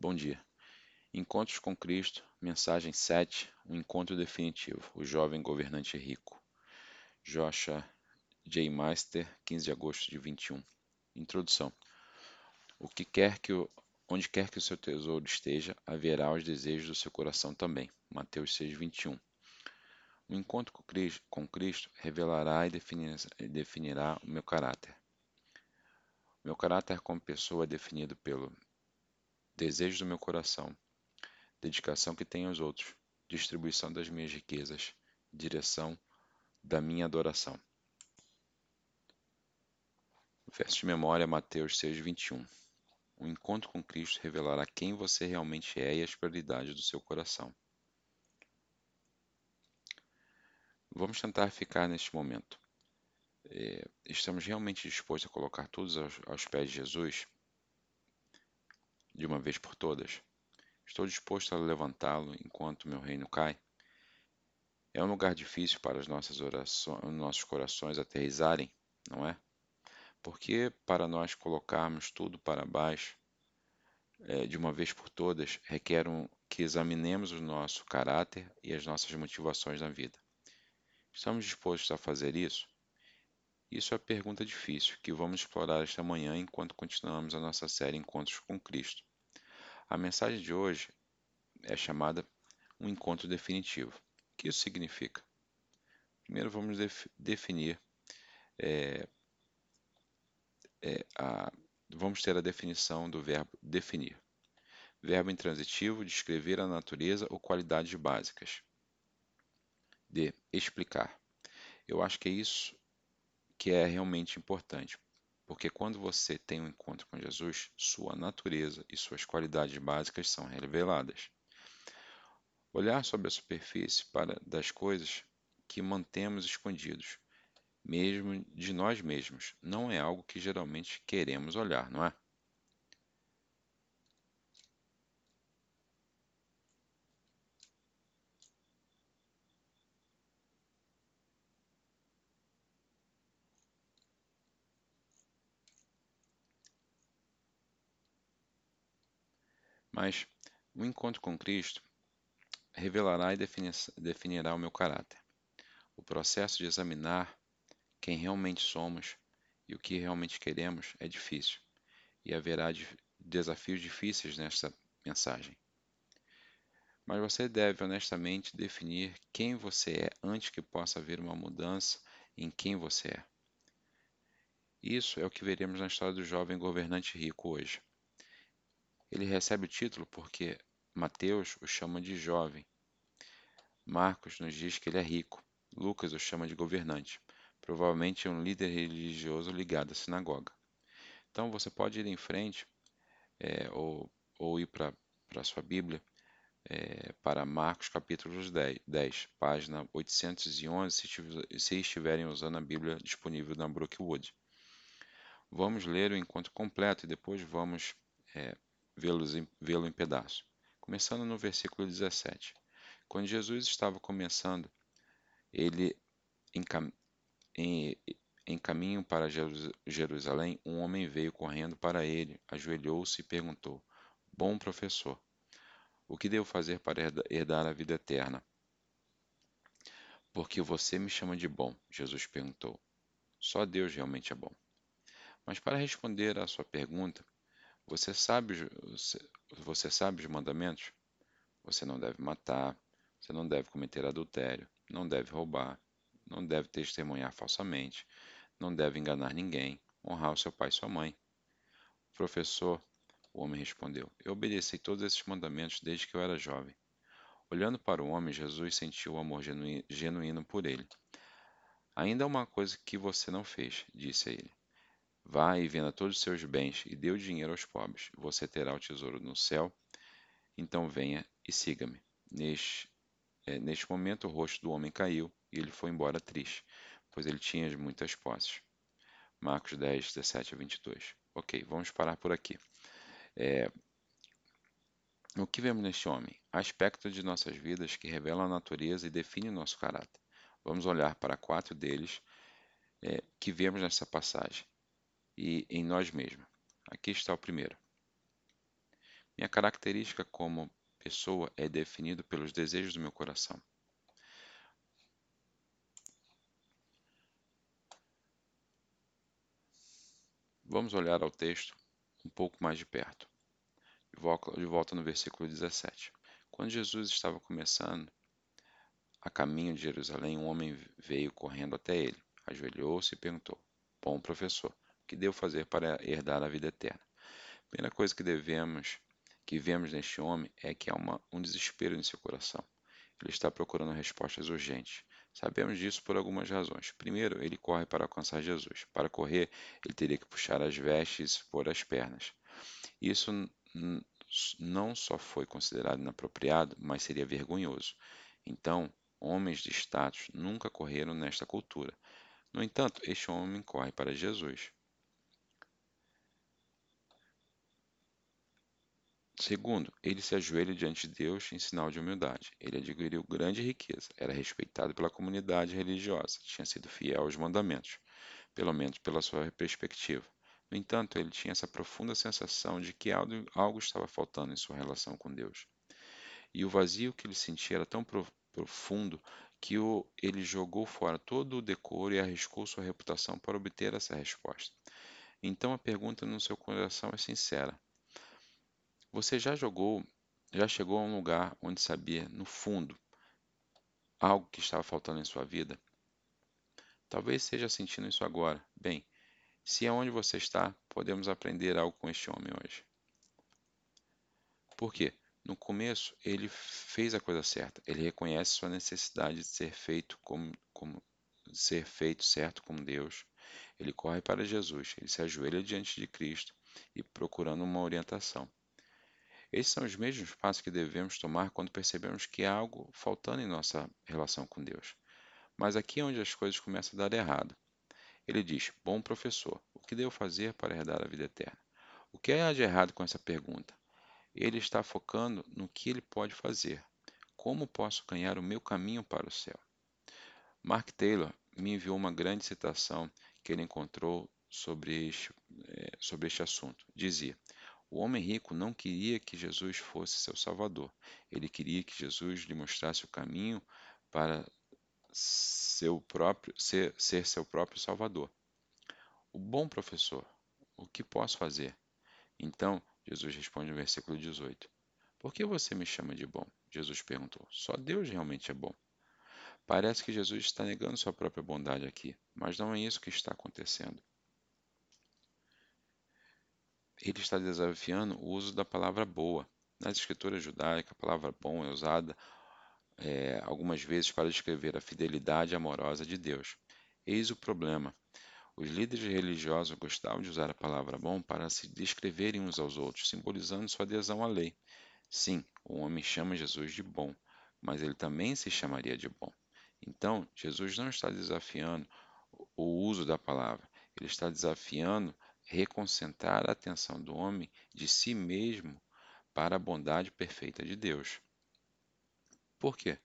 Bom dia. Encontros com Cristo, mensagem 7, um encontro definitivo, o jovem governante rico. Joshua J. Meister, 15 de agosto de 21. Introdução. O que quer que o, onde quer que o seu tesouro esteja, haverá os desejos do seu coração também. Mateus 6, 21. O encontro com Cristo, revelará e definirá o meu caráter. Meu caráter como pessoa é definido pelo desejo do meu coração, dedicação que tenho aos outros, distribuição das minhas riquezas, direção da minha adoração. Verso de memória Mateus 6, 21. O encontro com Cristo revelará quem você realmente é e as prioridades do seu coração. Vamos tentar ficar neste momento. É, estamos realmente dispostos a colocar todos aos, aos pés de Jesus de uma vez por todas? Estou disposto a levantá-lo enquanto meu reino cai? É um lugar difícil para as nossas orações, nossos corações aterrizarem, não é? Porque para nós colocarmos tudo para baixo é, de uma vez por todas requer um, que examinemos o nosso caráter e as nossas motivações na vida. Estamos dispostos a fazer isso? Isso é a pergunta difícil que vamos explorar esta manhã enquanto continuamos a nossa série Encontros com Cristo. A mensagem de hoje é chamada Um Encontro Definitivo. O que isso significa? Primeiro vamos def definir, é, é, a, vamos ter a definição do verbo definir. Verbo intransitivo, descrever a natureza ou qualidades básicas. D. Explicar. Eu acho que é isso que é realmente importante, porque quando você tem um encontro com Jesus, sua natureza e suas qualidades básicas são reveladas. Olhar sobre a superfície para das coisas que mantemos escondidos, mesmo de nós mesmos, não é algo que geralmente queremos olhar, não é? Mas o encontro com Cristo revelará e definirá o meu caráter. O processo de examinar quem realmente somos e o que realmente queremos é difícil, e haverá desafios difíceis nesta mensagem. Mas você deve honestamente definir quem você é antes que possa haver uma mudança em quem você é. Isso é o que veremos na história do jovem governante rico hoje. Ele recebe o título porque Mateus o chama de jovem. Marcos nos diz que ele é rico. Lucas o chama de governante. Provavelmente é um líder religioso ligado à sinagoga. Então você pode ir em frente é, ou, ou ir para a sua Bíblia é, para Marcos capítulo 10, 10 página 811, se, se estiverem usando a Bíblia disponível na Brookwood. Vamos ler o encontro completo e depois vamos é, vê-lo em pedaços. Começando no versículo 17. Quando Jesus estava começando, ele em, em, em caminho para Jerusalém, um homem veio correndo para ele, ajoelhou-se e perguntou: Bom professor, o que devo fazer para herdar a vida eterna? Porque você me chama de bom, Jesus perguntou. Só Deus realmente é bom. Mas para responder à sua pergunta, você sabe, você sabe os mandamentos? Você não deve matar, você não deve cometer adultério, não deve roubar, não deve testemunhar falsamente, não deve enganar ninguém, honrar o seu pai e sua mãe. Professor, o homem respondeu, eu obedeci todos esses mandamentos desde que eu era jovem. Olhando para o homem, Jesus sentiu o amor genuíno por ele. Ainda há uma coisa que você não fez, disse ele. Vá e venda todos os seus bens e dê o dinheiro aos pobres. Você terá o tesouro no céu. Então venha e siga-me. Neste, é, neste momento, o rosto do homem caiu e ele foi embora triste, pois ele tinha muitas posses. Marcos 10, 17 a 22. Ok, vamos parar por aqui. É, o que vemos neste homem? Aspectos de nossas vidas que revelam a natureza e definem nosso caráter. Vamos olhar para quatro deles é, que vemos nessa passagem e em nós mesmos. Aqui está o primeiro. Minha característica como pessoa é definida pelos desejos do meu coração. Vamos olhar ao texto um pouco mais de perto. De volta no versículo 17. Quando Jesus estava começando a caminho de Jerusalém, um homem veio correndo até ele, ajoelhou-se e perguntou: Bom professor, que devo fazer para herdar a vida eterna? A primeira coisa que devemos, que vemos neste homem é que há uma, um desespero em seu coração. Ele está procurando respostas urgentes. Sabemos disso por algumas razões. Primeiro, ele corre para alcançar Jesus. Para correr, ele teria que puxar as vestes e pôr as pernas. Isso não só foi considerado inapropriado, mas seria vergonhoso. Então, homens de status nunca correram nesta cultura. No entanto, este homem corre para Jesus. Segundo, ele se ajoelha diante de Deus em sinal de humildade. Ele adquiriu grande riqueza, era respeitado pela comunidade religiosa, tinha sido fiel aos mandamentos, pelo menos pela sua perspectiva. No entanto, ele tinha essa profunda sensação de que algo, estava faltando em sua relação com Deus. E o vazio que ele sentia era tão profundo que o, ele jogou fora todo o decoro e arriscou sua reputação para obter essa resposta. Então a pergunta no seu coração é sincera: você já jogou, já chegou a um lugar onde sabia, no fundo, algo que estava faltando em sua vida? Talvez esteja sentindo isso agora. Bem, se é onde você está, podemos aprender algo com este homem hoje. Por quê? No começo, ele fez a coisa certa. Ele reconhece sua necessidade de ser feito como, como ser feito certo com Deus. Ele corre para Jesus. Ele se ajoelha diante de Cristo e procurando uma orientação. Esses são os mesmos passos que devemos tomar quando percebemos que há algo faltando em nossa relação com Deus. Mas aqui é onde as coisas começam a dar errado. Ele diz: Bom professor, o que devo fazer para herdar a vida eterna? O que há de errado com essa pergunta? Ele está focando no que ele pode fazer. Como posso ganhar o meu caminho para o céu? Mark Taylor me enviou uma grande citação que ele encontrou sobre este, eh, sobre este assunto. Dizia: o homem rico não queria que Jesus fosse seu salvador. Ele queria que Jesus lhe mostrasse o caminho para seu próprio, ser, ser seu próprio salvador. O bom professor, o que posso fazer? Então, Jesus responde no versículo 18: Por que você me chama de bom? Jesus perguntou. Só Deus realmente é bom. Parece que Jesus está negando sua própria bondade aqui, mas não é isso que está acontecendo ele está desafiando o uso da palavra boa. Nas escrituras judaicas, a palavra bom é usada é, algumas vezes para descrever a fidelidade amorosa de Deus. Eis o problema. Os líderes religiosos gostavam de usar a palavra bom para se descreverem uns aos outros, simbolizando sua adesão à lei. Sim, o homem chama Jesus de bom, mas ele também se chamaria de bom. Então, Jesus não está desafiando o uso da palavra, ele está desafiando reconcentrar a atenção do homem de si mesmo para a bondade perfeita de Deus. Por quê?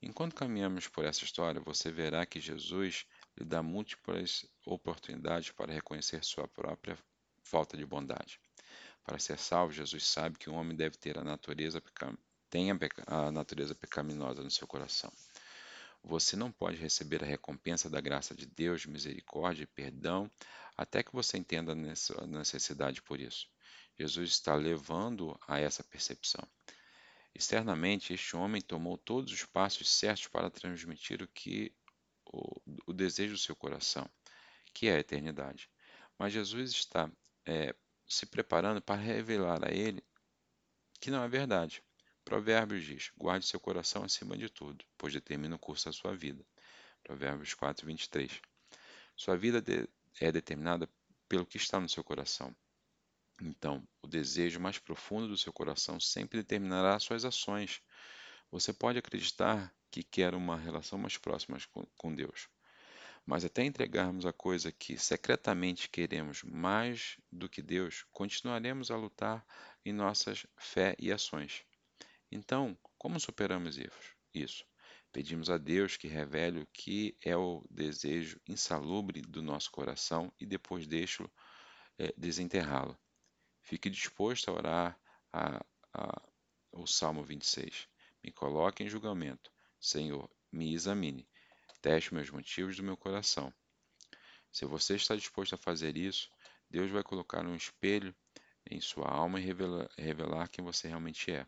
Enquanto caminhamos por essa história, você verá que Jesus lhe dá múltiplas oportunidades para reconhecer sua própria falta de bondade. Para ser salvo, Jesus sabe que o homem deve ter a natureza tenha a natureza pecaminosa no seu coração. Você não pode receber a recompensa da graça de Deus, misericórdia e perdão, até que você entenda a necessidade por isso. Jesus está levando a essa percepção. Externamente, este homem tomou todos os passos certos para transmitir o que o, o desejo do seu coração, que é a eternidade. Mas Jesus está é, se preparando para revelar a ele que não é verdade. Provérbios diz: guarde seu coração acima de tudo, pois determina o curso da sua vida. Provérbios 4, 23. Sua vida é determinada pelo que está no seu coração. Então, o desejo mais profundo do seu coração sempre determinará suas ações. Você pode acreditar que quer uma relação mais próxima com Deus, mas até entregarmos a coisa que secretamente queremos mais do que Deus, continuaremos a lutar em nossas fé e ações. Então, como superamos isso? Pedimos a Deus que revele o que é o desejo insalubre do nosso coração e depois deixe-lo é, desenterrá-lo. Fique disposto a orar a, a, o Salmo 26. Me coloque em julgamento, Senhor, me examine, teste meus motivos do meu coração. Se você está disposto a fazer isso, Deus vai colocar um espelho em sua alma e revelar, revelar quem você realmente é.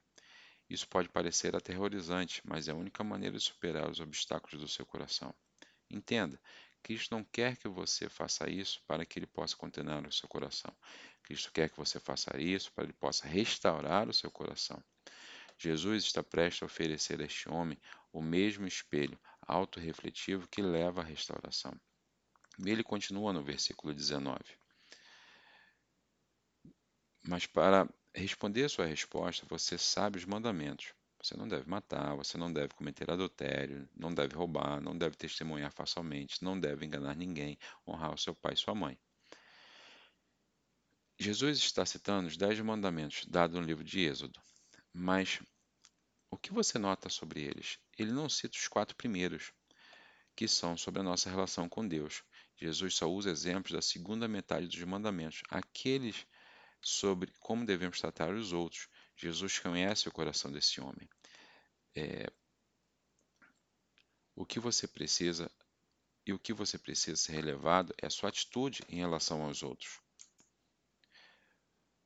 Isso pode parecer aterrorizante, mas é a única maneira de superar os obstáculos do seu coração. Entenda, Cristo não quer que você faça isso para que ele possa condenar o seu coração. Cristo quer que você faça isso para que ele possa restaurar o seu coração. Jesus está prestes a oferecer a este homem o mesmo espelho autorrefletivo que leva à restauração. Ele continua no versículo 19. Mas para responder a sua resposta, você sabe os mandamentos. Você não deve matar, você não deve cometer adultério, não deve roubar, não deve testemunhar falsamente, não deve enganar ninguém, honrar o seu pai e sua mãe. Jesus está citando os dez mandamentos dados no livro de Êxodo, mas o que você nota sobre eles? Ele não cita os quatro primeiros, que são sobre a nossa relação com Deus. Jesus só usa exemplos da segunda metade dos mandamentos, aqueles sobre como devemos tratar os outros. Jesus conhece o coração desse homem. É, o que você precisa e o que você precisa ser relevado é a sua atitude em relação aos outros.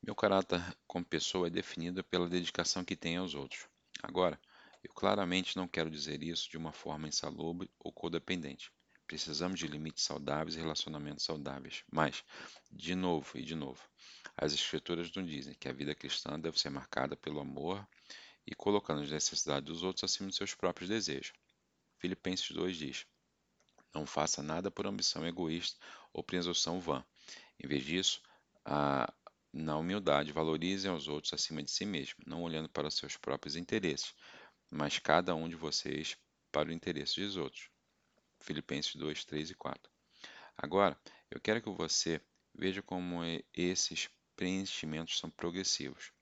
Meu caráter como pessoa é definido pela dedicação que tenho aos outros. Agora, eu claramente não quero dizer isso de uma forma insalubre ou codependente. Precisamos de limites saudáveis e relacionamentos saudáveis. Mas, de novo e de novo, as Escrituras nos dizem que a vida cristã deve ser marcada pelo amor e colocando as necessidades dos outros acima de seus próprios desejos. Filipenses 2 diz: Não faça nada por ambição egoísta ou presunção vã. Em vez disso, a, na humildade, valorizem os outros acima de si mesmo, não olhando para os seus próprios interesses, mas cada um de vocês para o interesse dos outros. Filipenses 2, 3 e 4. Agora, eu quero que você veja como esses preenchimentos são progressivos.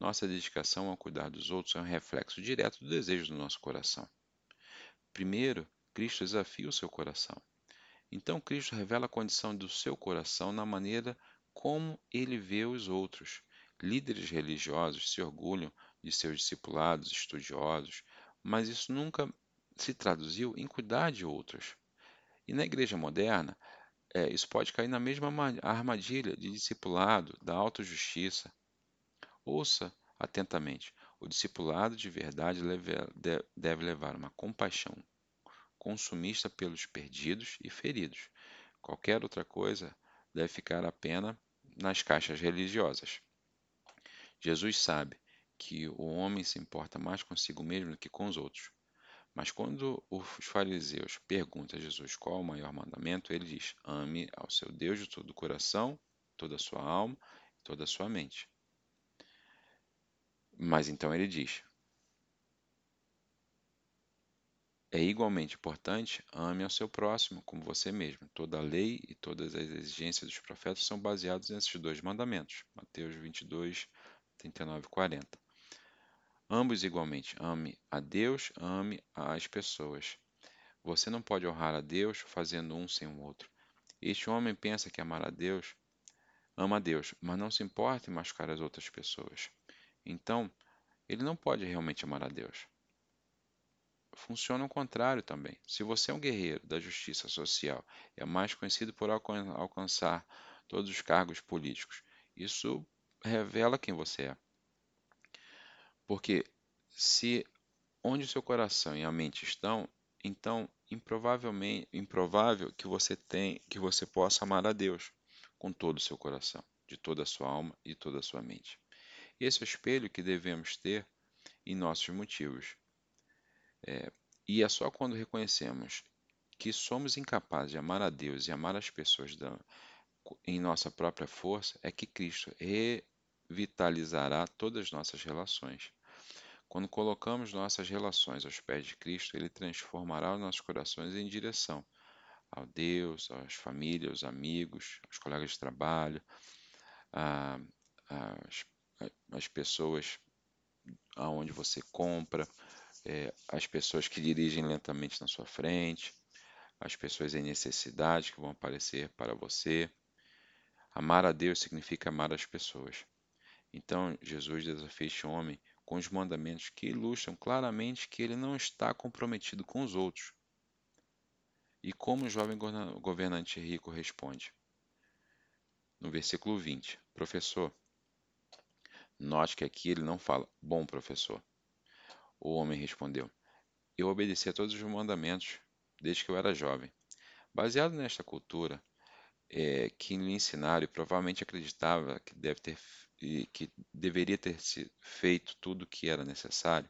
Nossa dedicação ao cuidar dos outros é um reflexo direto do desejo do nosso coração. Primeiro, Cristo desafia o seu coração. Então, Cristo revela a condição do seu coração na maneira como ele vê os outros. Líderes religiosos se orgulham de seus discipulados estudiosos, mas isso nunca se traduziu em cuidar de outros. E na igreja moderna, é, isso pode cair na mesma armadilha de discipulado, da autojustiça. Ouça atentamente. O discipulado de verdade deve levar uma compaixão consumista pelos perdidos e feridos. Qualquer outra coisa deve ficar apenas nas caixas religiosas. Jesus sabe que o homem se importa mais consigo mesmo do que com os outros. Mas quando os fariseus perguntam a Jesus qual o maior mandamento, ele diz: ame ao seu Deus de todo o coração, toda a sua alma e toda a sua mente. Mas então ele diz: é igualmente importante ame ao seu próximo como você mesmo. Toda a lei e todas as exigências dos profetas são baseados nesses dois mandamentos. Mateus 22, 39 e 40. Ambos igualmente, ame a Deus, ame as pessoas. Você não pode honrar a Deus fazendo um sem o outro. Este homem pensa que amar a Deus, ama a Deus, mas não se importa em machucar as outras pessoas. Então, ele não pode realmente amar a Deus. Funciona o contrário também. Se você é um guerreiro da justiça social, é mais conhecido por alcançar todos os cargos políticos, isso revela quem você é. Porque se onde o seu coração e a mente estão, então improvavelmente improvável que você tem que você possa amar a Deus com todo o seu coração, de toda a sua alma e toda a sua mente. Esse é o espelho que devemos ter em nossos motivos. É, e é só quando reconhecemos que somos incapazes de amar a Deus e amar as pessoas da, em nossa própria força é que Cristo revitalizará todas as nossas relações. Quando colocamos nossas relações aos pés de Cristo, Ele transformará os nossos corações em direção ao Deus, às famílias, aos amigos, aos colegas de trabalho, às, às pessoas aonde você compra, é, as pessoas que dirigem lentamente na sua frente, as pessoas em necessidade que vão aparecer para você. Amar a Deus significa amar as pessoas. Então Jesus desafia este homem com os mandamentos que ilustram claramente que ele não está comprometido com os outros. E como o jovem governante rico responde? No versículo 20: Professor, note que aqui ele não fala, bom professor. O homem respondeu: Eu obedeci a todos os mandamentos desde que eu era jovem. Baseado nesta cultura, é, que lhe ensinaram e provavelmente acreditava que, deve ter, que deveria ter feito tudo o que era necessário,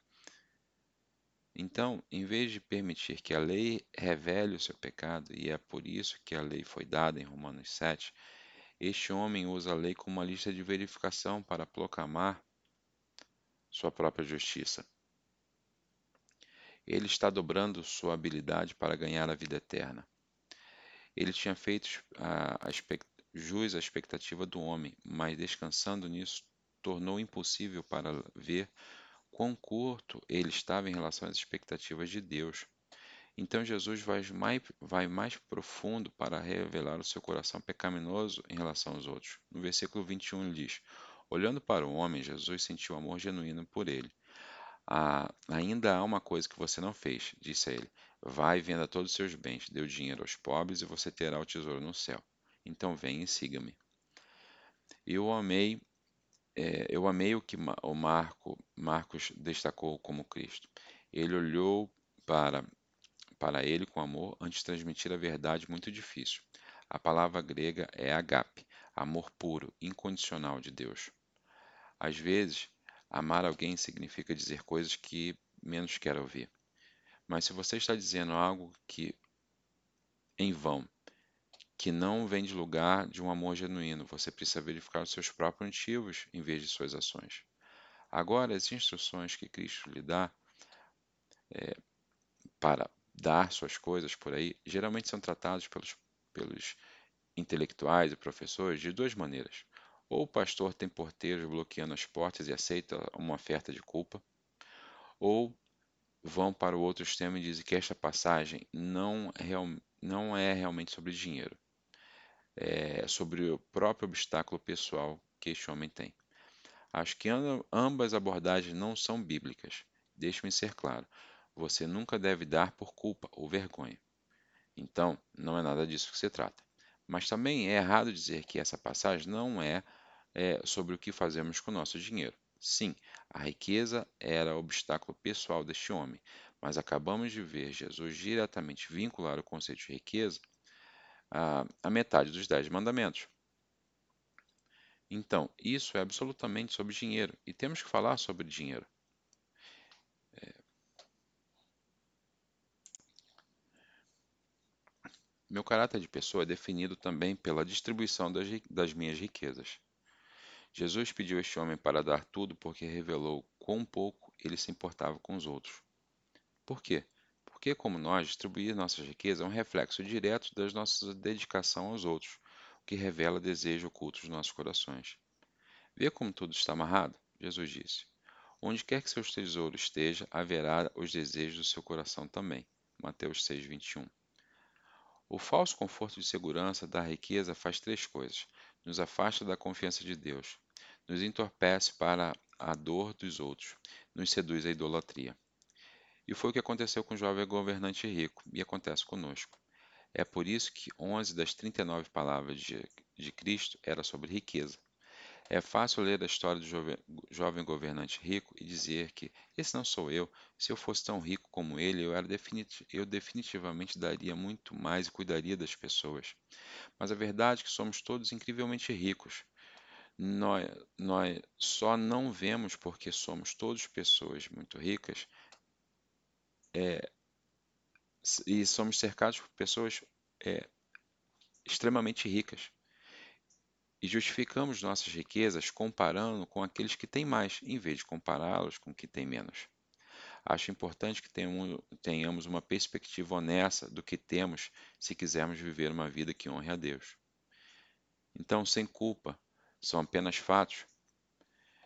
então, em vez de permitir que a lei revele o seu pecado, e é por isso que a lei foi dada em Romanos 7, este homem usa a lei como uma lista de verificação para proclamar sua própria justiça. Ele está dobrando sua habilidade para ganhar a vida eterna. Ele tinha feito a, a jus à expectativa do homem, mas descansando nisso, tornou impossível para ver quão curto ele estava em relação às expectativas de Deus. Então Jesus vai mais, vai mais profundo para revelar o seu coração pecaminoso em relação aos outros. No versículo 21 ele diz: Olhando para o homem, Jesus sentiu amor genuíno por ele. Ah, ainda há uma coisa que você não fez, disse ele. Vai e venda todos os seus bens, dê o dinheiro aos pobres e você terá o tesouro no céu. Então vem e siga-me. Eu amei, é, eu amei o que o Marco, Marcos destacou como Cristo. Ele olhou para para ele com amor antes de transmitir a verdade muito difícil. A palavra grega é agape, amor puro, incondicional de Deus. Às vezes, Amar alguém significa dizer coisas que menos quer ouvir. Mas se você está dizendo algo que em vão, que não vem de lugar de um amor genuíno, você precisa verificar os seus próprios motivos em vez de suas ações. Agora, as instruções que Cristo lhe dá é, para dar suas coisas por aí, geralmente são tratadas pelos, pelos intelectuais e professores de duas maneiras. Ou o pastor tem porteiros bloqueando as portas e aceita uma oferta de culpa, ou vão para o outro extremo e dizem que esta passagem não, real, não é realmente sobre dinheiro, é sobre o próprio obstáculo pessoal que este homem tem. Acho que ambas abordagens não são bíblicas. Deixe-me ser claro: você nunca deve dar por culpa ou vergonha. Então, não é nada disso que se trata. Mas também é errado dizer que essa passagem não é é, sobre o que fazemos com o nosso dinheiro. Sim, a riqueza era obstáculo pessoal deste homem, mas acabamos de ver Jesus diretamente vincular o conceito de riqueza à, à metade dos Dez Mandamentos. Então, isso é absolutamente sobre dinheiro e temos que falar sobre dinheiro. É... Meu caráter de pessoa é definido também pela distribuição das, das minhas riquezas. Jesus pediu a este homem para dar tudo porque revelou quão pouco ele se importava com os outros. Por quê? Porque, como nós, distribuir nossas riquezas é um reflexo direto da nossa dedicação aos outros, o que revela desejo oculto dos nossos corações. Vê como tudo está amarrado? Jesus disse. Onde quer que seu tesouro esteja, haverá os desejos do seu coração também. Mateus 6, 21. O falso conforto de segurança da riqueza faz três coisas nos afasta da confiança de Deus, nos entorpece para a dor dos outros, nos seduz à idolatria. E foi o que aconteceu com o jovem governante rico, e acontece conosco. É por isso que 11 das 39 palavras de, de Cristo era sobre riqueza. É fácil ler a história do jovem, governante rico e dizer que esse não sou eu. Se eu fosse tão rico como ele, eu, era definit eu definitivamente daria muito mais e cuidaria das pessoas. Mas a verdade é que somos todos incrivelmente ricos. Nós, nós só não vemos porque somos todos pessoas muito ricas é, e somos cercados por pessoas é, extremamente ricas. E justificamos nossas riquezas comparando com aqueles que têm mais, em vez de compará-los com que têm menos. Acho importante que tenhamos uma perspectiva honesta do que temos se quisermos viver uma vida que honre a Deus. Então, sem culpa, são apenas fatos.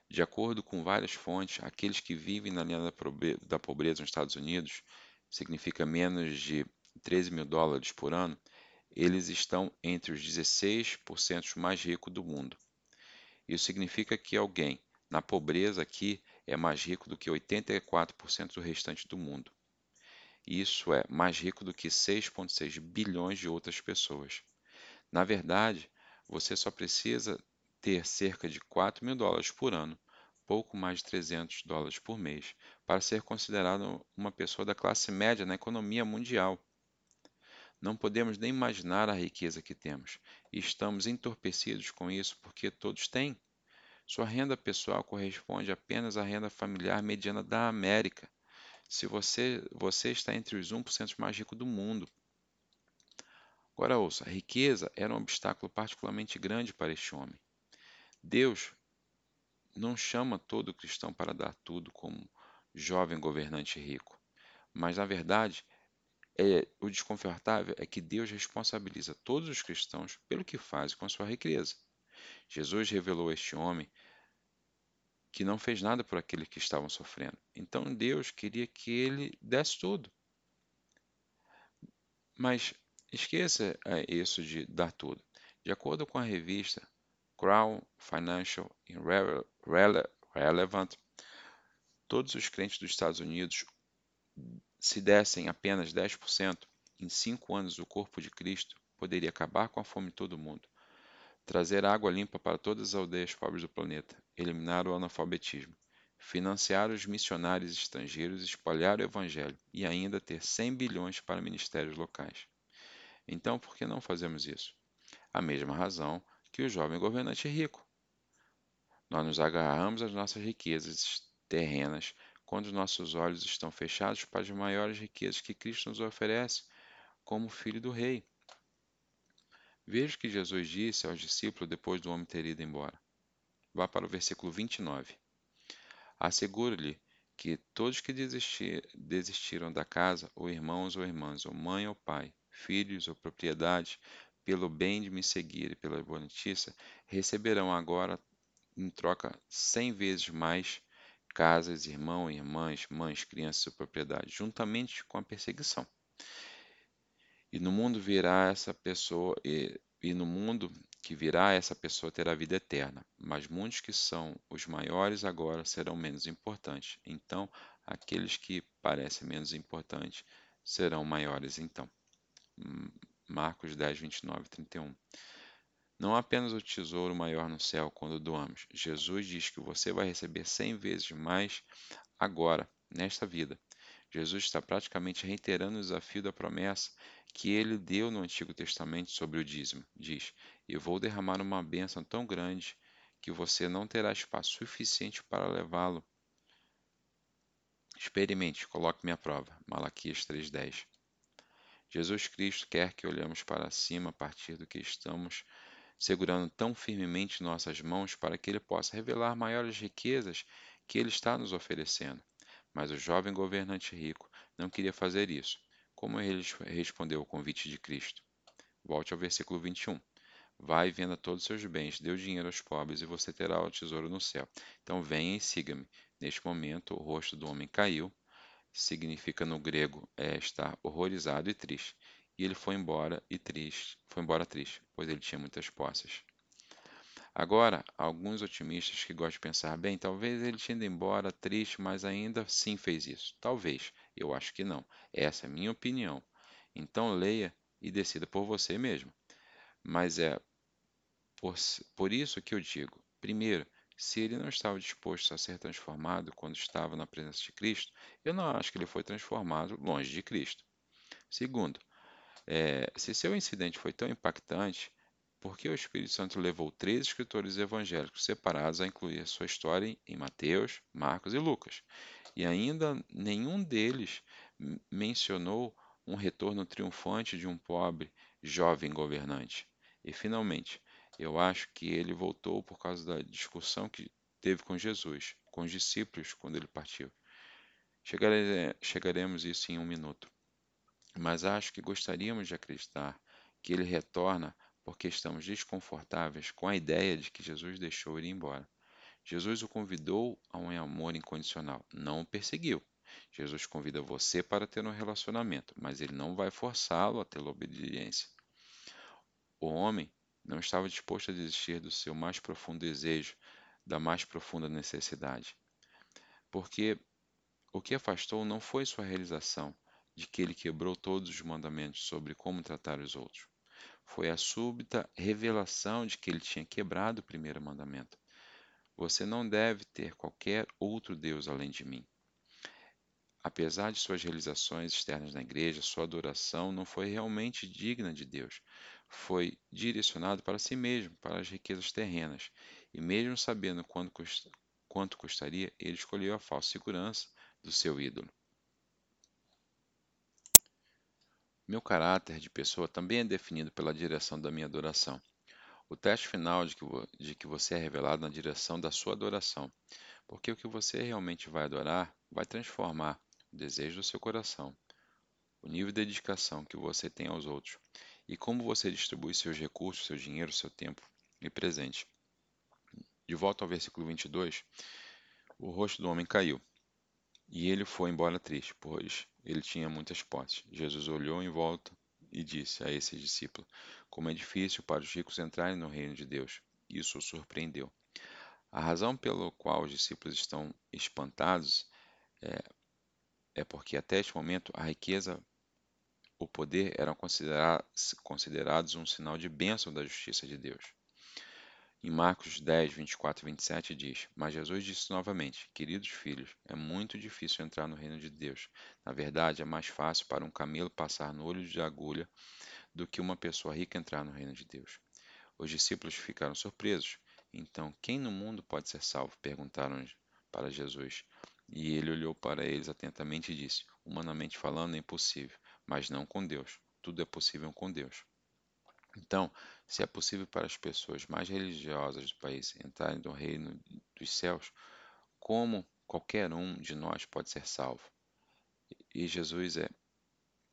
De acordo com várias fontes, aqueles que vivem na linha da pobreza nos Estados Unidos, significa menos de 13 mil dólares por ano, eles estão entre os 16% mais ricos do mundo. Isso significa que alguém na pobreza aqui é mais rico do que 84% do restante do mundo. Isso é mais rico do que 6,6 bilhões de outras pessoas. Na verdade, você só precisa ter cerca de 4 mil dólares por ano, pouco mais de 300 dólares por mês, para ser considerado uma pessoa da classe média na economia mundial. Não podemos nem imaginar a riqueza que temos, e estamos entorpecidos com isso porque todos têm. Sua renda pessoal corresponde apenas à renda familiar mediana da América. Se você, você está entre os 1% mais ricos do mundo. Agora ouça, a riqueza era um obstáculo particularmente grande para este homem. Deus não chama todo cristão para dar tudo como jovem governante rico, mas na verdade é, o desconfortável é que Deus responsabiliza todos os cristãos pelo que fazem com a sua riqueza. Jesus revelou a este homem que não fez nada por aqueles que estavam sofrendo. Então Deus queria que ele desse tudo. Mas esqueça é, isso de dar tudo. De acordo com a revista Crown Financial Relevant, todos os crentes dos Estados Unidos, se dessem apenas 10%, em cinco anos o corpo de Cristo poderia acabar com a fome de todo mundo trazer água limpa para todas as aldeias pobres do planeta, eliminar o analfabetismo, financiar os missionários estrangeiros, espalhar o evangelho e ainda ter 100 bilhões para ministérios locais. Então, por que não fazemos isso? A mesma razão que o jovem governante rico. Nós nos agarramos às nossas riquezas terrenas quando nossos olhos estão fechados para as maiores riquezas que Cristo nos oferece como filho do rei. Veja o que Jesus disse aos discípulos depois do homem ter ido embora. Vá para o versículo 29. Asseguro-lhe que todos que desistir, desistiram da casa, ou irmãos ou irmãs, ou mãe ou pai, filhos ou propriedades, pelo bem de me seguir e pela boa notícia, receberão agora em troca cem vezes mais casas, irmãos, irmãs, mães, crianças ou propriedades, juntamente com a perseguição. E no mundo virá essa pessoa, e, e no mundo que virá essa pessoa terá vida eterna. Mas muitos que são os maiores agora serão menos importantes. Então, aqueles que parecem menos importantes serão maiores então. Marcos 10, 29 31. Não apenas o tesouro maior no céu quando doamos. Jesus diz que você vai receber cem vezes mais agora, nesta vida. Jesus está praticamente reiterando o desafio da promessa que ele deu no Antigo Testamento sobre o dízimo. Diz: Eu vou derramar uma bênção tão grande que você não terá espaço suficiente para levá-lo. Experimente, coloque-me à prova. Malaquias 3,10. Jesus Cristo quer que olhemos para cima a partir do que estamos segurando tão firmemente nossas mãos para que Ele possa revelar maiores riquezas que Ele está nos oferecendo. Mas o jovem governante rico não queria fazer isso. Como ele respondeu ao convite de Cristo? Volte ao versículo 21. Vai e venda todos os seus bens, dê o dinheiro aos pobres e você terá o tesouro no céu. Então venha e siga-me. Neste momento, o rosto do homem caiu, significa no grego é estar horrorizado e triste. E ele foi embora e triste, foi embora triste, pois ele tinha muitas posses. Agora, alguns otimistas que gostam de pensar, bem, talvez ele tinha ido embora triste, mas ainda assim fez isso. Talvez. Eu acho que não. Essa é a minha opinião. Então leia e decida por você mesmo. Mas é por, por isso que eu digo: primeiro, se ele não estava disposto a ser transformado quando estava na presença de Cristo, eu não acho que ele foi transformado longe de Cristo. Segundo, é, se seu incidente foi tão impactante, porque o Espírito Santo levou três escritores evangélicos separados a incluir sua história em Mateus, Marcos e Lucas. E ainda nenhum deles mencionou um retorno triunfante de um pobre, jovem governante. E, finalmente, eu acho que ele voltou por causa da discussão que teve com Jesus, com os discípulos, quando ele partiu. chegaremos isso em um minuto. Mas acho que gostaríamos de acreditar que ele retorna porque estamos desconfortáveis com a ideia de que Jesus deixou ir embora. Jesus o convidou a um amor incondicional, não o perseguiu. Jesus convida você para ter um relacionamento, mas ele não vai forçá-lo a ter obediência. O homem não estava disposto a desistir do seu mais profundo desejo da mais profunda necessidade. Porque o que afastou não foi sua realização de que ele quebrou todos os mandamentos sobre como tratar os outros. Foi a súbita revelação de que ele tinha quebrado o primeiro mandamento. Você não deve ter qualquer outro Deus além de mim. Apesar de suas realizações externas na igreja, sua adoração não foi realmente digna de Deus. Foi direcionado para si mesmo, para as riquezas terrenas. E mesmo sabendo quanto custaria, ele escolheu a falsa segurança do seu ídolo. Meu caráter de pessoa também é definido pela direção da minha adoração. O teste final de que, de que você é revelado na direção da sua adoração, porque o que você realmente vai adorar vai transformar o desejo do seu coração, o nível de dedicação que você tem aos outros e como você distribui seus recursos, seu dinheiro, seu tempo e presente. De volta ao versículo 22, o rosto do homem caiu e ele foi embora triste, pois ele tinha muitas posses. Jesus olhou em volta e disse a esses discípulos: Como é difícil para os ricos entrarem no reino de Deus. Isso o surpreendeu. A razão pela qual os discípulos estão espantados é, é porque até este momento a riqueza, o poder eram considerados um sinal de bênção da justiça de Deus. Em Marcos 10, 24 e 27 diz: Mas Jesus disse novamente: Queridos filhos, é muito difícil entrar no reino de Deus. Na verdade, é mais fácil para um camelo passar no olho de agulha do que uma pessoa rica entrar no reino de Deus. Os discípulos ficaram surpresos. Então, quem no mundo pode ser salvo? perguntaram para Jesus. E ele olhou para eles atentamente e disse: Humanamente falando, é impossível, mas não com Deus. Tudo é possível com Deus. Então, se é possível para as pessoas mais religiosas do país entrarem no reino dos céus, como qualquer um de nós pode ser salvo? E Jesus é,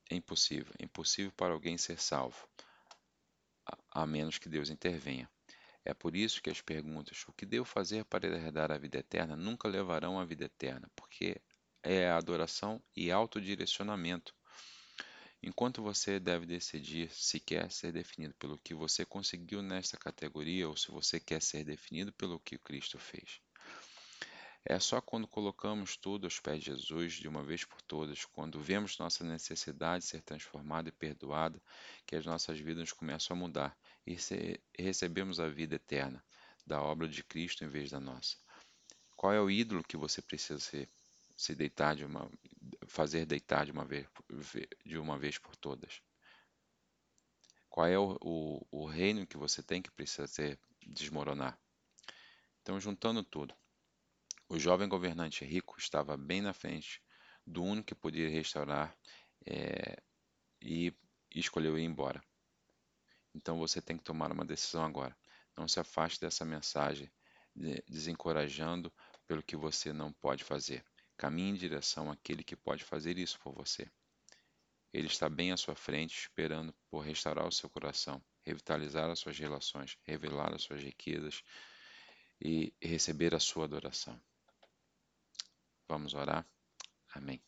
é impossível, é impossível para alguém ser salvo, a, a menos que Deus intervenha. É por isso que as perguntas: o que devo fazer para herdar a vida eterna nunca levarão à vida eterna, porque é a adoração e autodirecionamento. Enquanto você deve decidir se quer ser definido pelo que você conseguiu nesta categoria ou se você quer ser definido pelo que Cristo fez. É só quando colocamos tudo aos pés de Jesus, de uma vez por todas, quando vemos nossa necessidade de ser transformada e perdoada, que as nossas vidas começam a mudar e recebemos a vida eterna da obra de Cristo em vez da nossa. Qual é o ídolo que você precisa ser, se deitar de uma, fazer deitar de uma vez, de uma vez por todas? Qual é o, o, o reino que você tem que precisa ser desmoronar? Então, juntando tudo, o jovem governante rico estava bem na frente do único que podia restaurar é, e, e escolheu ir embora. Então você tem que tomar uma decisão agora. Não se afaste dessa mensagem desencorajando pelo que você não pode fazer. Caminhe em direção àquele que pode fazer isso por você. Ele está bem à sua frente, esperando por restaurar o seu coração, revitalizar as suas relações, revelar as suas riquezas e receber a sua adoração. Vamos orar? Amém.